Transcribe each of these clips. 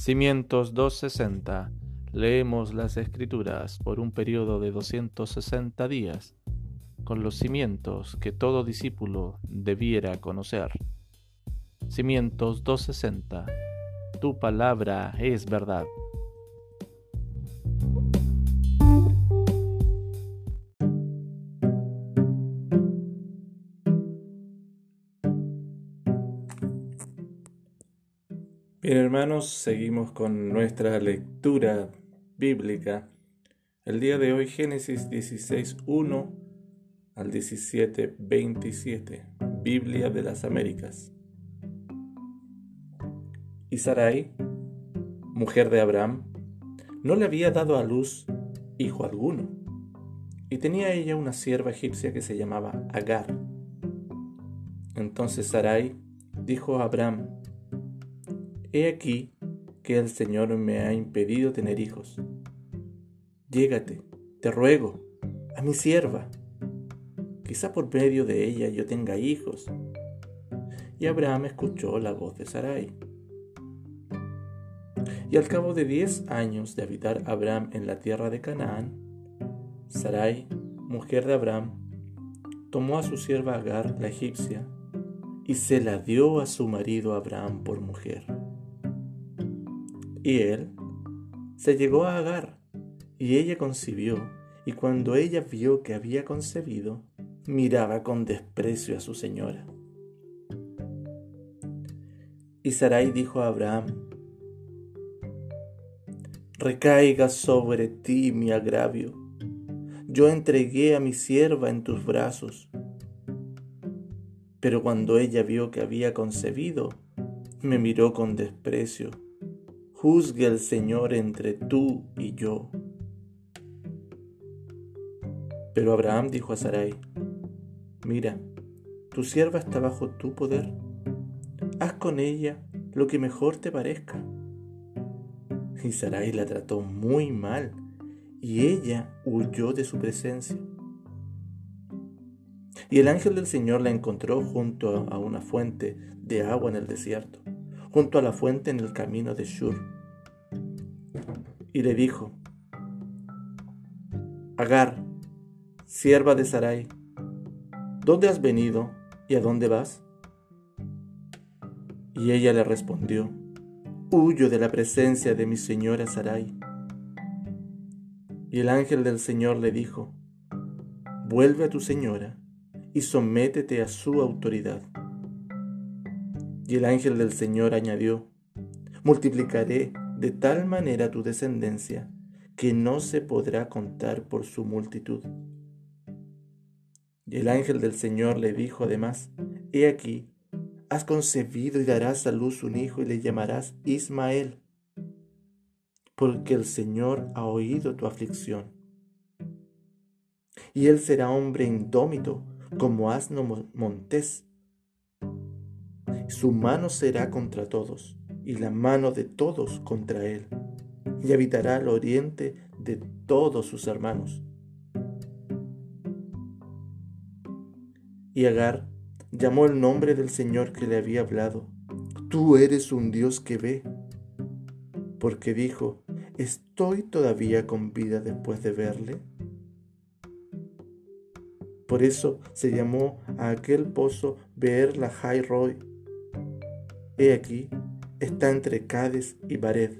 Cimientos 260. Leemos las escrituras por un periodo de 260 días, con los cimientos que todo discípulo debiera conocer. Cimientos 260. Tu palabra es verdad. Bien hermanos, seguimos con nuestra lectura bíblica. El día de hoy Génesis 16, 1 al 17, 27, Biblia de las Américas. Y Sarai, mujer de Abraham, no le había dado a luz hijo alguno, y tenía ella una sierva egipcia que se llamaba Agar. Entonces Sarai dijo a Abraham, He aquí que el Señor me ha impedido tener hijos. Llégate, te ruego, a mi sierva. Quizá por medio de ella yo tenga hijos. Y Abraham escuchó la voz de Sarai. Y al cabo de diez años de habitar Abraham en la tierra de Canaán, Sarai, mujer de Abraham, tomó a su sierva Agar, la egipcia, y se la dio a su marido Abraham por mujer. Y él se llegó a Agar, y ella concibió, y cuando ella vio que había concebido, miraba con desprecio a su señora. Y Sarai dijo a Abraham, Recaiga sobre ti mi agravio. Yo entregué a mi sierva en tus brazos. Pero cuando ella vio que había concebido, me miró con desprecio Juzgue el Señor entre tú y yo. Pero Abraham dijo a Sarai, mira, tu sierva está bajo tu poder. Haz con ella lo que mejor te parezca. Y Sarai la trató muy mal y ella huyó de su presencia. Y el ángel del Señor la encontró junto a una fuente de agua en el desierto junto a la fuente en el camino de Shur. Y le dijo, Agar, sierva de Sarai, ¿dónde has venido y a dónde vas? Y ella le respondió, Huyo de la presencia de mi señora Sarai. Y el ángel del Señor le dijo, Vuelve a tu señora y sométete a su autoridad. Y el ángel del Señor añadió, multiplicaré de tal manera tu descendencia que no se podrá contar por su multitud. Y el ángel del Señor le dijo además, He aquí, has concebido y darás a luz un hijo y le llamarás Ismael, porque el Señor ha oído tu aflicción. Y él será hombre indómito como asno montés su mano será contra todos, y la mano de todos contra él, y habitará al oriente de todos sus hermanos. Y Agar llamó el nombre del Señor que le había hablado. Tú eres un Dios que ve. Porque dijo, ¿estoy todavía con vida después de verle? Por eso se llamó a aquel pozo Beer la Roy, He aquí, está entre Cades y Bared.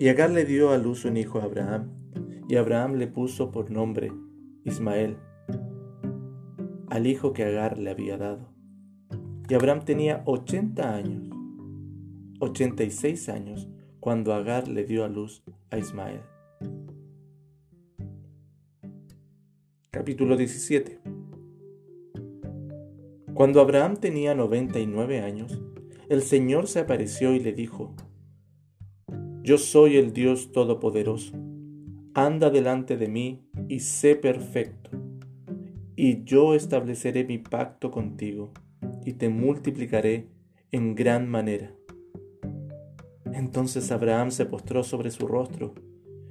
Y Agar le dio a luz un hijo a Abraham, y Abraham le puso por nombre Ismael, al hijo que Agar le había dado. Y Abraham tenía ochenta años, ochenta y seis años, cuando Agar le dio a luz a Ismael. Capítulo 17 cuando Abraham tenía 99 años, el Señor se apareció y le dijo, Yo soy el Dios Todopoderoso, anda delante de mí y sé perfecto, y yo estableceré mi pacto contigo y te multiplicaré en gran manera. Entonces Abraham se postró sobre su rostro,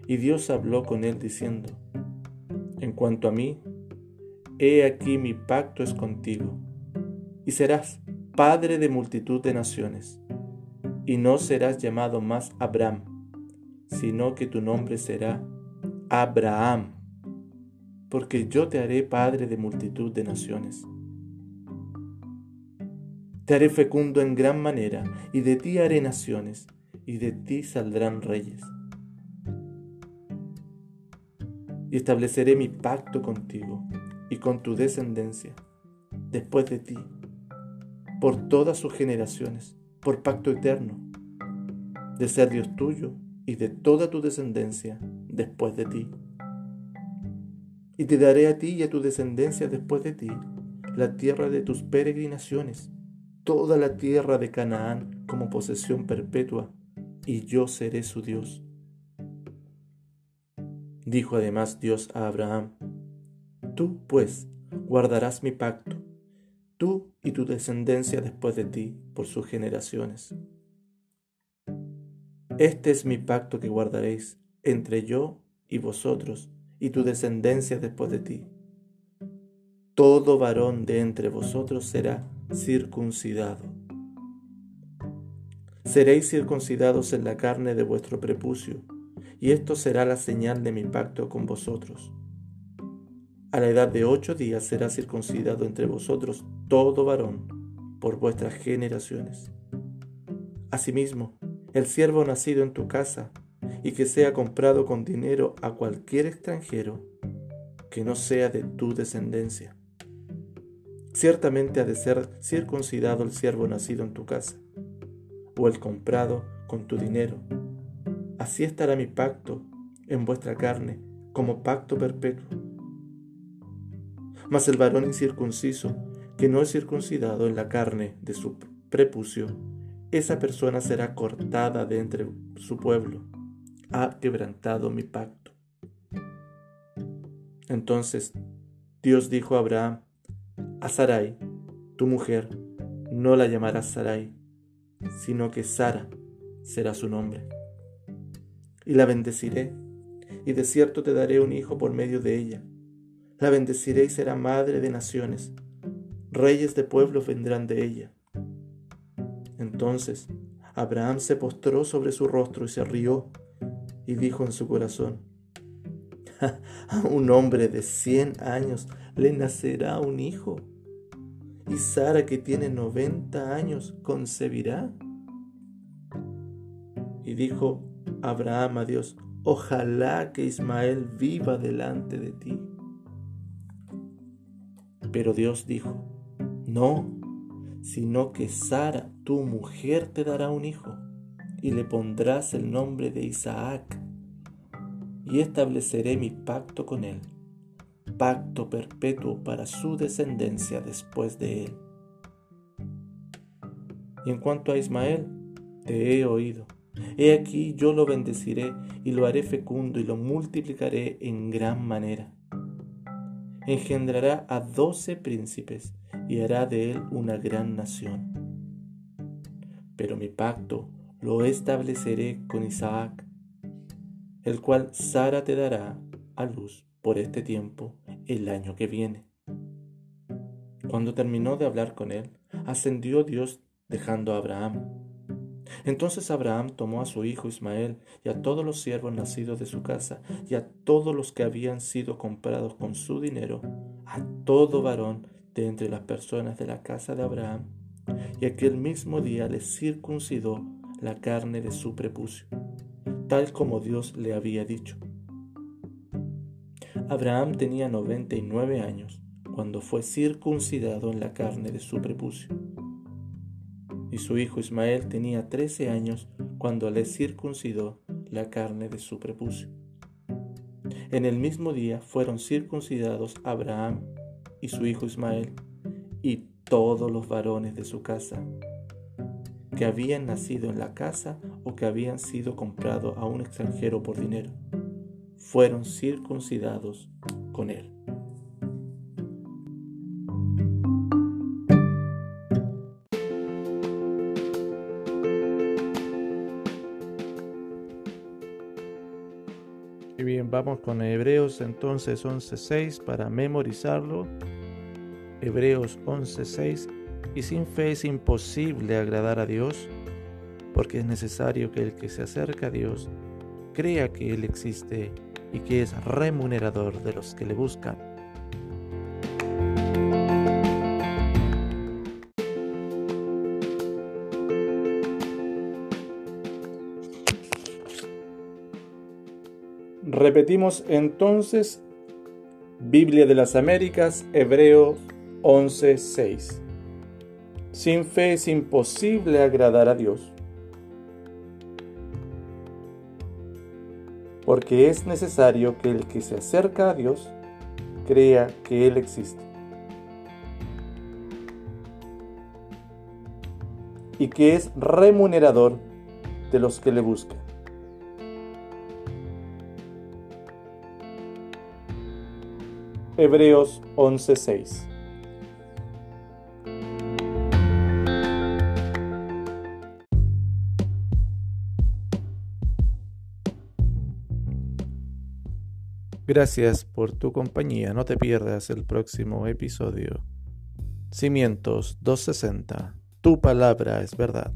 y Dios habló con él diciendo, En cuanto a mí, he aquí mi pacto es contigo y serás padre de multitud de naciones, y no serás llamado más Abraham, sino que tu nombre será Abraham, porque yo te haré padre de multitud de naciones. Te haré fecundo en gran manera, y de ti haré naciones, y de ti saldrán reyes. Y estableceré mi pacto contigo y con tu descendencia, después de ti, por todas sus generaciones, por pacto eterno, de ser Dios tuyo y de toda tu descendencia después de ti. Y te daré a ti y a tu descendencia después de ti la tierra de tus peregrinaciones toda la tierra de Canaán como posesión perpetua, y yo seré su Dios. Dijo además Dios a Abraham, Tú, pues, guardarás mi pacto, tú y tu descendencia después de ti, por sus generaciones. Este es mi pacto que guardaréis entre yo y vosotros y tu descendencia después de ti. Todo varón de entre vosotros será circuncidado. Seréis circuncidados en la carne de vuestro prepucio, y esto será la señal de mi pacto con vosotros. A la edad de ocho días será circuncidado entre vosotros todo varón por vuestras generaciones. Asimismo, el siervo nacido en tu casa y que sea comprado con dinero a cualquier extranjero que no sea de tu descendencia ciertamente ha de ser circuncidado el siervo nacido en tu casa, o el comprado con tu dinero. Así estará mi pacto en vuestra carne como pacto perpetuo. Mas el varón incircunciso, que no es circuncidado en la carne de su prepucio, esa persona será cortada de entre su pueblo. Ha quebrantado mi pacto. Entonces Dios dijo a Abraham, a Sarai, tu mujer, no la llamarás Sarai, sino que Sara será su nombre. Y la bendeciré, y de cierto te daré un hijo por medio de ella. La bendeciré y será madre de naciones. Reyes de pueblos vendrán de ella. Entonces Abraham se postró sobre su rostro y se rió, y dijo en su corazón, a un hombre de cien años le nacerá un hijo. Y Sara, que tiene noventa años, concebirá. Y dijo Abraham a Dios, ojalá que Ismael viva delante de ti. Pero Dios dijo, no, sino que Sara, tu mujer, te dará un hijo, y le pondrás el nombre de Isaac, y estableceré mi pacto con él pacto perpetuo para su descendencia después de él. Y en cuanto a Ismael, te he oído. He aquí yo lo bendeciré y lo haré fecundo y lo multiplicaré en gran manera. Engendrará a doce príncipes y hará de él una gran nación. Pero mi pacto lo estableceré con Isaac, el cual Sara te dará a luz por este tiempo el año que viene. Cuando terminó de hablar con él, ascendió Dios dejando a Abraham. Entonces Abraham tomó a su hijo Ismael y a todos los siervos nacidos de su casa y a todos los que habían sido comprados con su dinero, a todo varón de entre las personas de la casa de Abraham, y aquel mismo día le circuncidó la carne de su prepucio, tal como Dios le había dicho. Abraham tenía 99 años cuando fue circuncidado en la carne de su prepucio. Y su hijo Ismael tenía 13 años cuando le circuncidó la carne de su prepucio. En el mismo día fueron circuncidados Abraham y su hijo Ismael y todos los varones de su casa, que habían nacido en la casa o que habían sido comprados a un extranjero por dinero fueron circuncidados con él. Vamos con Hebreos entonces 11.6 para memorizarlo. Hebreos 11.6 y sin fe es imposible agradar a Dios, porque es necesario que el que se acerca a Dios crea que Él existe y que es remunerador de los que le buscan. Repetimos entonces Biblia de las Américas, Hebreos 11:6. Sin fe es imposible agradar a Dios, porque es necesario que el que se acerca a Dios crea que Él existe y que es remunerador de los que le buscan. Hebreos 11:6 Gracias por tu compañía. No te pierdas el próximo episodio. Cimientos 260. Tu palabra es verdad.